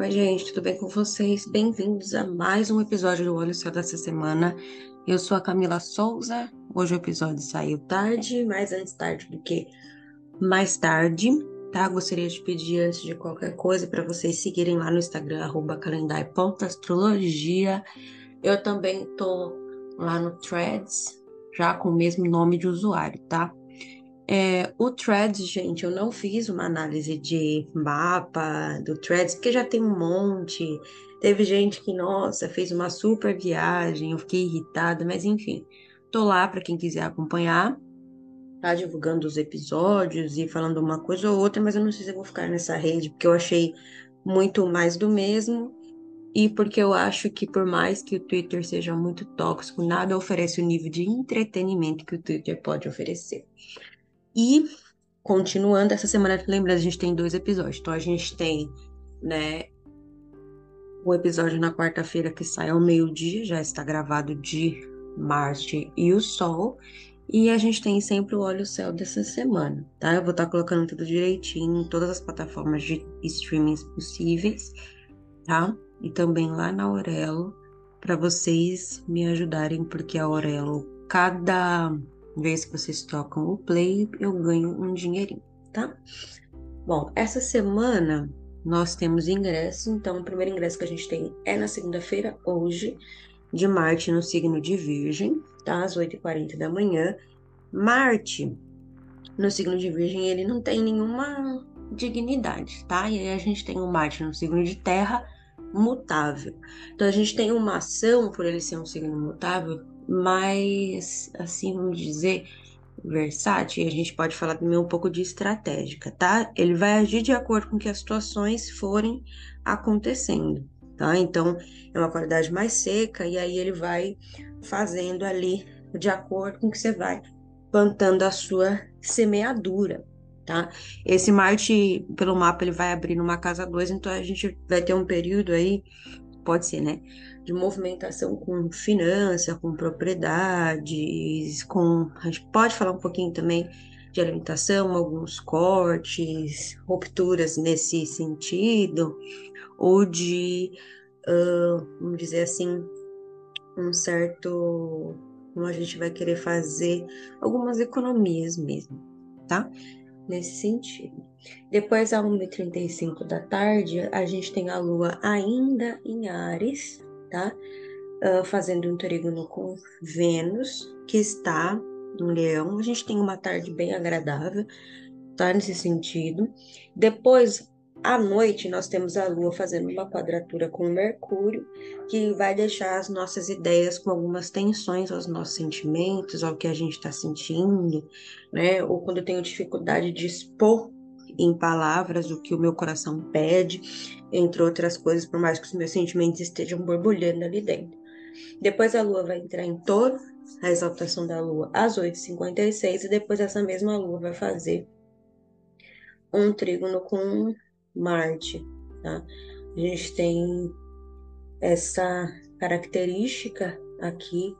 Oi, gente, tudo bem com vocês? Bem-vindos a mais um episódio do Olho Céu dessa semana. Eu sou a Camila Souza. Hoje o episódio saiu tarde, mais antes tarde do que mais tarde, tá? Gostaria de pedir antes de qualquer coisa para vocês seguirem lá no Instagram calendário.astrologia. Eu também tô lá no Threads, já com o mesmo nome de usuário, tá? É, o Threads, gente, eu não fiz uma análise de mapa do Threads, porque já tem um monte. Teve gente que, nossa, fez uma super viagem, eu fiquei irritada, mas enfim, tô lá para quem quiser acompanhar. Tá divulgando os episódios e falando uma coisa ou outra, mas eu não sei se eu vou ficar nessa rede, porque eu achei muito mais do mesmo. E porque eu acho que, por mais que o Twitter seja muito tóxico, nada oferece o nível de entretenimento que o Twitter pode oferecer. E continuando essa semana, lembrando, a gente tem dois episódios. Então a gente tem, né, o episódio na quarta-feira que sai ao meio-dia, já está gravado de Marte e o Sol. E a gente tem sempre o Olho Céu dessa semana, tá? Eu vou estar colocando tudo direitinho em todas as plataformas de streamings possíveis, tá? E também lá na Aurelo, para vocês me ajudarem, porque a Aurelo, cada vez que vocês tocam o play, eu ganho um dinheirinho, tá? Bom, essa semana nós temos ingressos, então o primeiro ingresso que a gente tem é na segunda-feira, hoje, de Marte no signo de Virgem, tá? Às 8h40 da manhã. Marte, no signo de Virgem, ele não tem nenhuma dignidade, tá? E aí a gente tem o Marte no signo de Terra, mutável. Então a gente tem uma ação, por ele ser um signo mutável, mais, assim, vamos dizer, versátil, e a gente pode falar também um pouco de estratégica, tá? Ele vai agir de acordo com que as situações forem acontecendo, tá? Então, é uma qualidade mais seca, e aí ele vai fazendo ali de acordo com que você vai plantando a sua semeadura, tá? Esse Marte, pelo mapa, ele vai abrir numa casa 2, então a gente vai ter um período aí, pode ser, né? de movimentação com finança, com propriedades, com. A gente pode falar um pouquinho também de alimentação, alguns cortes, rupturas nesse sentido, ou de, uh, vamos dizer assim, um certo. Como a gente vai querer fazer algumas economias mesmo, tá? Nesse sentido. Depois, às 1h35 da tarde, a gente tem a lua ainda em Ares, tá? Uh, fazendo um trígono com Vênus, que está no Leão. A gente tem uma tarde bem agradável, tá? Nesse sentido. Depois, à noite, nós temos a Lua fazendo uma quadratura com Mercúrio, que vai deixar as nossas ideias com algumas tensões aos nossos sentimentos, ao que a gente está sentindo, né? Ou quando eu tenho dificuldade de expor em palavras o que o meu coração pede, entre outras coisas, por mais que os meus sentimentos estejam borbulhando ali dentro. Depois a lua vai entrar em touro, a exaltação da lua às 8h56, e depois essa mesma lua vai fazer um trígono com Marte, tá? A gente tem essa característica aqui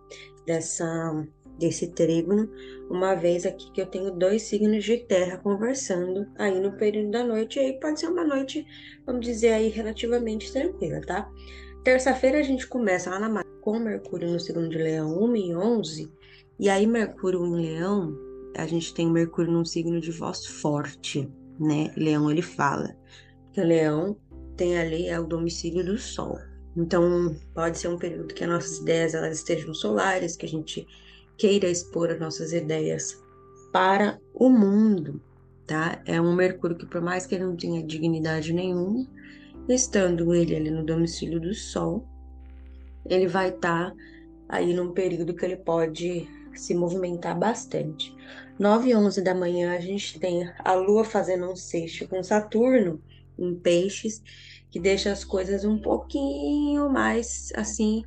dessa desse trígono, uma vez aqui que eu tenho dois signos de terra conversando aí no período da noite, e aí pode ser uma noite, vamos dizer aí, relativamente tranquila, tá? Terça-feira a gente começa lá na com Mercúrio no signo de Leão 1 e 11, e aí Mercúrio em Leão, a gente tem Mercúrio num signo de voz forte, né? Leão ele fala, que Leão tem ali é o domicílio do Sol. Então, pode ser um período que as nossas ideias elas estejam solares, que a gente queira expor as nossas ideias para o mundo, tá? É um Mercúrio que, por mais que ele não tenha dignidade nenhuma, estando ele ali no domicílio do Sol, ele vai estar tá aí num período que ele pode se movimentar bastante. 9 e 11 da manhã a gente tem a Lua fazendo um sexto com Saturno em peixes, que deixa as coisas um pouquinho mais assim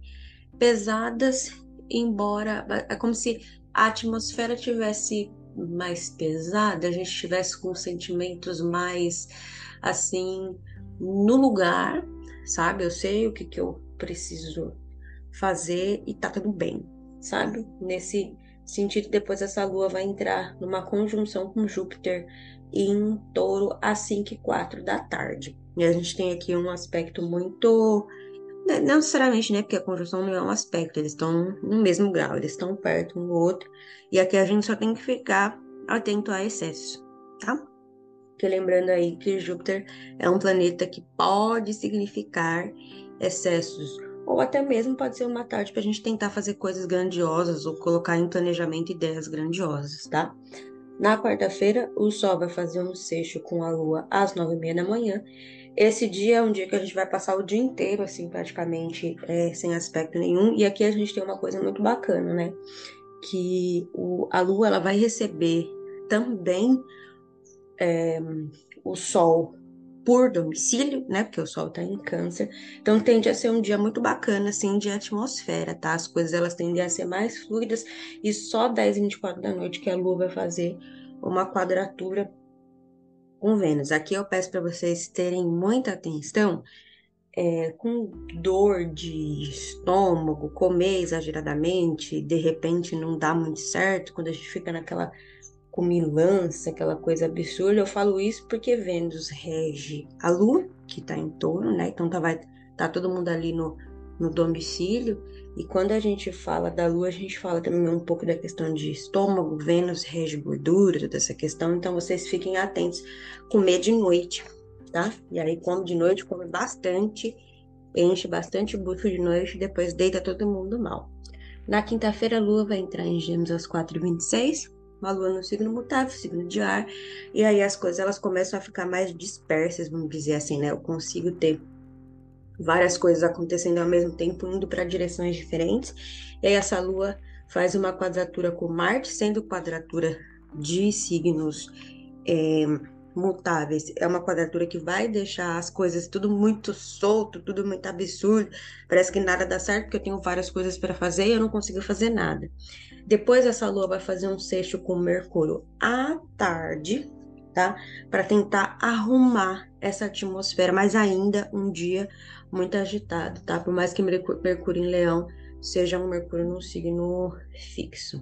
pesadas embora é como se a atmosfera tivesse mais pesada, a gente tivesse com sentimentos mais assim no lugar, sabe? Eu sei o que, que eu preciso fazer e tá tudo bem, sabe? Nesse sentido depois essa lua vai entrar numa conjunção com Júpiter em touro às 5 e 4 da tarde. E a gente tem aqui um aspecto muito. Né, não necessariamente, né? Porque a conjunção não é um aspecto, eles estão no mesmo grau, eles estão perto um do outro. E aqui a gente só tem que ficar atento a excesso, tá? Porque lembrando aí que Júpiter é um planeta que pode significar excessos ou até mesmo pode ser uma tarde para a gente tentar fazer coisas grandiosas ou colocar em planejamento ideias grandiosas, tá? Na quarta-feira, o Sol vai fazer um seixo com a Lua às nove e meia da manhã. Esse dia é um dia que a gente vai passar o dia inteiro, assim, praticamente é, sem aspecto nenhum. E aqui a gente tem uma coisa muito bacana, né? Que o, a Lua ela vai receber também é, o Sol por domicílio, né? Porque o Sol está em Câncer. Então tende a ser um dia muito bacana, assim, de atmosfera, tá? As coisas elas tendem a ser mais fluidas e só 10 e 24 da noite que a Lua vai fazer uma quadratura com Vênus. Aqui eu peço para vocês terem muita atenção. É, com dor de estômago, comer exageradamente, de repente não dá muito certo, quando a gente fica naquela comilança, aquela coisa absurda. Eu falo isso porque Vênus rege a Lua, que está em torno, né? Então tá, vai, tá todo mundo ali no, no domicílio. E quando a gente fala da Lua, a gente fala também um pouco da questão de estômago, Vênus rege gordura, toda essa questão. Então vocês fiquem atentos. Comer de noite, tá? E aí come de noite, come bastante, enche bastante bucho de noite, depois deita todo mundo mal. Na quinta-feira, a Lua vai entrar em Gêmeos às 4h26 uma lua no signo mutável, signo de ar, e aí as coisas elas começam a ficar mais dispersas, vamos dizer assim, né? Eu consigo ter várias coisas acontecendo ao mesmo tempo, indo para direções diferentes. E aí essa lua faz uma quadratura com Marte, sendo quadratura de signos é, mutáveis. É uma quadratura que vai deixar as coisas tudo muito solto, tudo muito absurdo. Parece que nada dá certo, porque eu tenho várias coisas para fazer e eu não consigo fazer nada. Depois essa lua vai fazer um sexto com Mercúrio à tarde, tá? Para tentar arrumar essa atmosfera, mas ainda um dia muito agitado, tá? Por mais que Mercúrio em Leão seja um Mercúrio no signo fixo.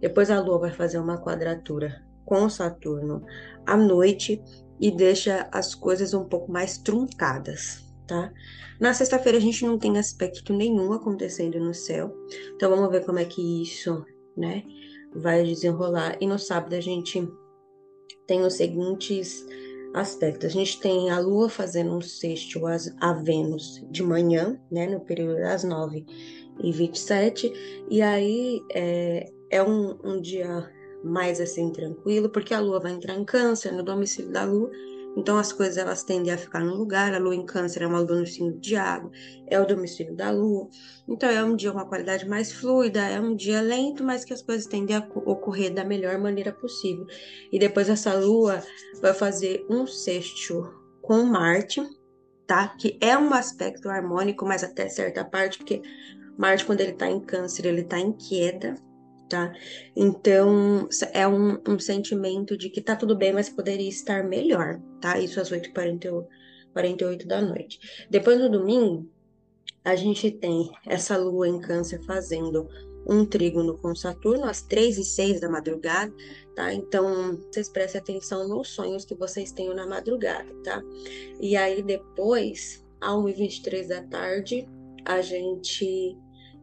Depois a lua vai fazer uma quadratura com Saturno à noite e deixa as coisas um pouco mais truncadas, tá? Na sexta-feira a gente não tem aspecto nenhum acontecendo no céu, então vamos ver como é que isso, né, vai desenrolar. E no sábado a gente tem os seguintes aspectos. A gente tem a Lua fazendo um sexto a Vênus de manhã, né, no período das 9 e 27, e aí é, é um, um dia mais assim tranquilo, porque a lua vai entrar em câncer, no domicílio da lua, então as coisas elas tendem a ficar no lugar, a lua em câncer é uma lua no signo de água, é o domicílio da lua, então é um dia uma qualidade mais fluida, é um dia lento, mas que as coisas tendem a ocorrer da melhor maneira possível. E depois essa lua vai fazer um sexto com Marte, tá? Que é um aspecto harmônico, mas até certa parte, porque Marte, quando ele tá em câncer, ele tá em queda, tá? Então, é um, um sentimento de que tá tudo bem, mas poderia estar melhor, tá? Isso às 8h48 da noite. Depois no domingo, a gente tem essa lua em câncer fazendo um trígono com Saturno às 3 e 6 da madrugada, tá? Então, vocês prestem atenção nos sonhos que vocês tenham na madrugada, tá? E aí, depois, às 1h23 da tarde, a gente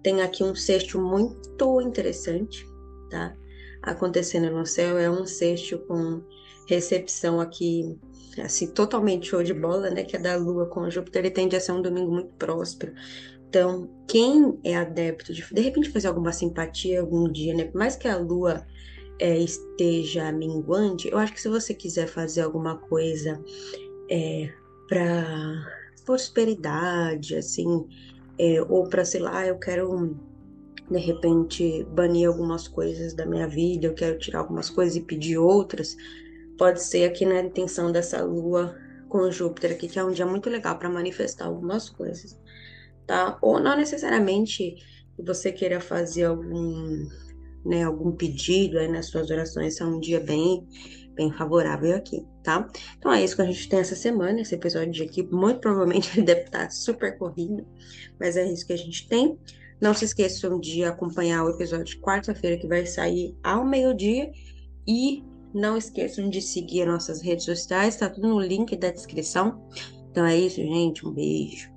tem aqui um sexto muito interessante, tá? Acontecendo no céu é um sexto com recepção aqui, assim, totalmente show de bola, né? Que é da Lua com Júpiter, ele tende a ser um domingo muito próspero. Então, quem é adepto de, de repente, fazer alguma simpatia algum dia, né? Por mais que a Lua é, esteja minguante, eu acho que se você quiser fazer alguma coisa é, para prosperidade, assim, é, ou para, sei lá, eu quero de repente banir algumas coisas da minha vida, eu quero tirar algumas coisas e pedir outras, pode ser aqui na intenção dessa lua com Júpiter aqui, que é um dia muito legal para manifestar algumas coisas, tá? Ou não necessariamente você queira fazer algum, né, algum pedido aí nas suas orações, é um dia bem bem favorável aqui, tá? Então é isso que a gente tem essa semana, esse episódio de aqui, muito provavelmente ele deve estar super corrido, mas é isso que a gente tem. Não se esqueçam de acompanhar o episódio de quarta-feira que vai sair ao meio-dia. E não esqueçam de seguir nossas redes sociais, tá tudo no link da descrição. Então é isso, gente. Um beijo.